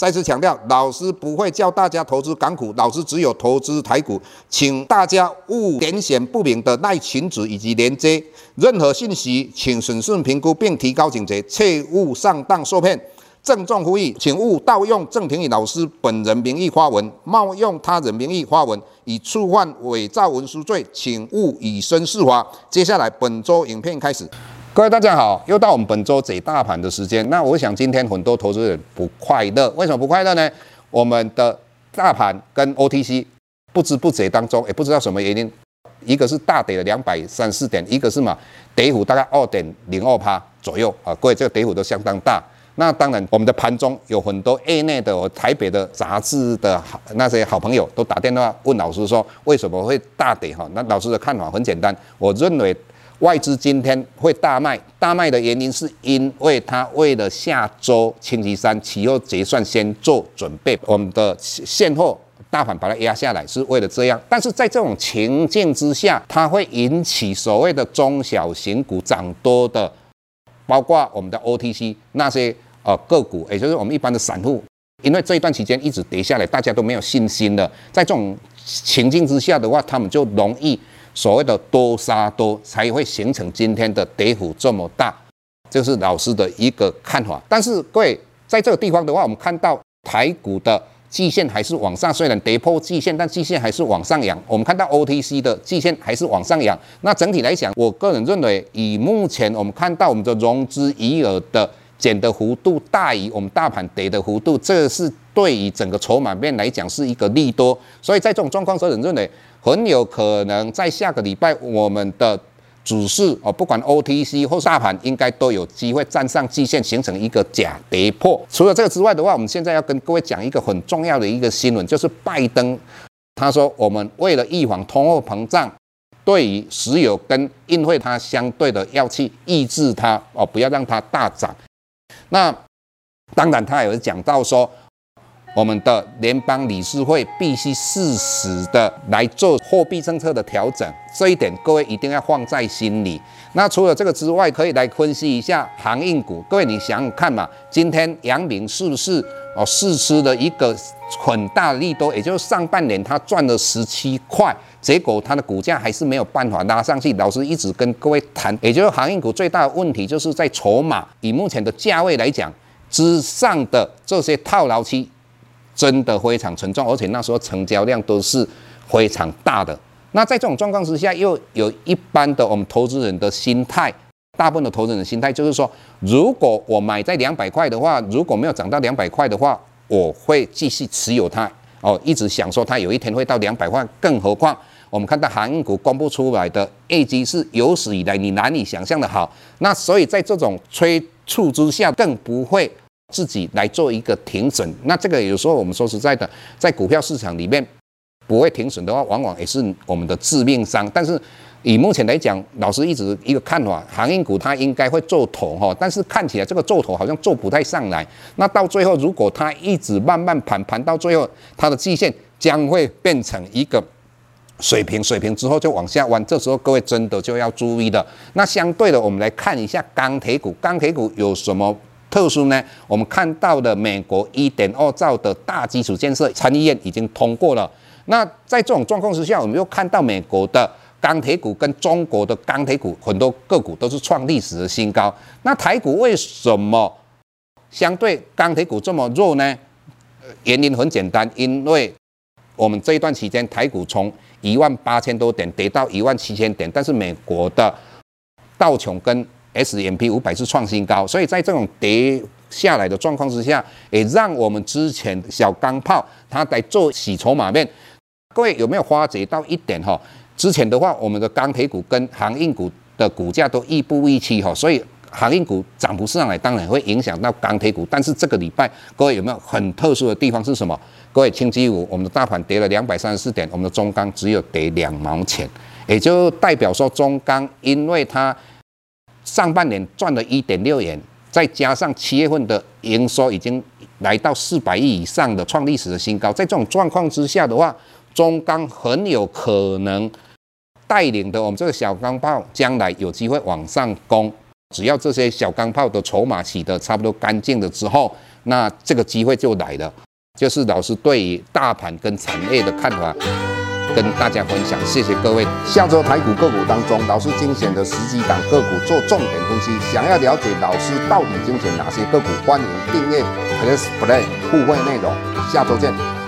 再次强调，老师不会教大家投资港股，老师只有投资台股，请大家勿点选不明的赖群组以及连接。任何信息，请审慎评估并提高警觉，切勿上当受骗。郑重呼吁，请勿盗用郑庭宇老师本人名义发文，冒用他人名义发文，以触犯伪造文书罪，请勿以身试法。接下来，本周影片开始。各位大家好，又到我们本周解大盘的时间。那我想今天很多投资人不快乐，为什么不快乐呢？我们的大盘跟 OTC 不知不觉当中，也不知道什么原因，一个是大跌了两百三四点，一个是嘛跌幅大概二点零二趴左右啊。各位这个跌幅都相当大。那当然，我们的盘中有很多业内的、台北的杂志的好那些好朋友都打电话问老师说，为什么会大跌？哈，那老师的看法很简单，我认为。外资今天会大卖，大卖的原因是因为它为了下周星期三期货结算先做准备，我们的现货大盘把它压下来是为了这样。但是在这种情境之下，它会引起所谓的中小型股涨多的，包括我们的 OTC 那些呃个股，也就是我们一般的散户，因为这一段期间一直跌下来，大家都没有信心了。在这种情境之下的话，他们就容易。所谓的多杀多才会形成今天的跌幅这么大，这是老师的一个看法。但是各位在这个地方的话，我们看到台股的季线还是往上，虽然跌破季线，但季线还是往上扬。我们看到 OTC 的季线还是往上扬。那整体来讲，我个人认为，以目前我们看到我们的融资余额的减的幅度大于我们大盘跌的幅度，这是对于整个筹码面来讲是一个利多。所以在这种状况，个人认为。很有可能在下个礼拜，我们的指数哦，不管 OTC 或大盘，应该都有机会站上季线，形成一个假跌破。除了这个之外的话，我们现在要跟各位讲一个很重要的一个新闻，就是拜登他说，我们为了预防通货膨胀，对于石油跟运费，它相对的要去抑制它哦，不要让它大涨。那当然，他也有讲到说。我们的联邦理事会必须适时的来做货币政策的调整，这一点各位一定要放在心里。那除了这个之外，可以来分析一下航运股。各位你想想看嘛，今天阳明是不是哦释出了一个很大的利多？也就是上半年它赚了十七块，结果它的股价还是没有办法拉上去。老师一直跟各位谈，也就是航运股最大的问题就是在筹码，以目前的价位来讲，之上的这些套牢期。真的非常沉重，而且那时候成交量都是非常大的。那在这种状况之下，又有一般的我们投资人的心态，大部分的投资人的心态就是说，如果我买在两百块的话，如果没有涨到两百块的话，我会继续持有它哦，一直想说它有一天会到两百块。更何况我们看到航运股公布出来的业绩是有史以来你难以想象的好，那所以在这种催促之下，更不会。自己来做一个停损，那这个有时候我们说实在的，在股票市场里面不会停损的话，往往也是我们的致命伤。但是以目前来讲，老师一直一个看法，航运股它应该会做头哈，但是看起来这个做头好像做不太上来。那到最后，如果它一直慢慢盘盘到最后，它的季线将会变成一个水平，水平之后就往下弯，这时候各位真的就要注意了。那相对的，我们来看一下钢铁股，钢铁股有什么？特殊呢，我们看到的美国一点二兆的大基础建设参议院已经通过了。那在这种状况之下，我们又看到美国的钢铁股跟中国的钢铁股很多个股都是创历史的新高。那台股为什么相对钢铁股这么弱呢？原因很简单，因为我们这一段期间台股从一万八千多点跌到一万七千点，但是美国的道琼跟 S M P 五百是创新高，所以在这种跌下来的状况之下，也让我们之前小钢炮它在做洗筹码面。各位有没有发觉到一点哈？之前的话，我们的钢铁股跟航运股的股价都亦步亦趋哈，所以航运股涨不上来，当然会影响到钢铁股。但是这个礼拜，各位有没有很特殊的地方是什么？各位，星期五我们的大盘跌了两百三十四点，我们的中钢只有跌两毛钱。也就代表说中钢，因为它上半年赚了一点六元，再加上七月份的营收已经来到四百亿以上的创历史的新高，在这种状况之下的话，中钢很有可能带领的我们这个小钢炮将来有机会往上攻。只要这些小钢炮的筹码洗得差不多干净了之后，那这个机会就来了。就是老师对于大盘跟产业的看法，跟大家分享。谢谢各位。下周台股个股当中，老师精选的十几档个股做重点分析。想要了解老师到底精选哪些个股，欢迎订阅 Plus Play 互惠内容。下周见。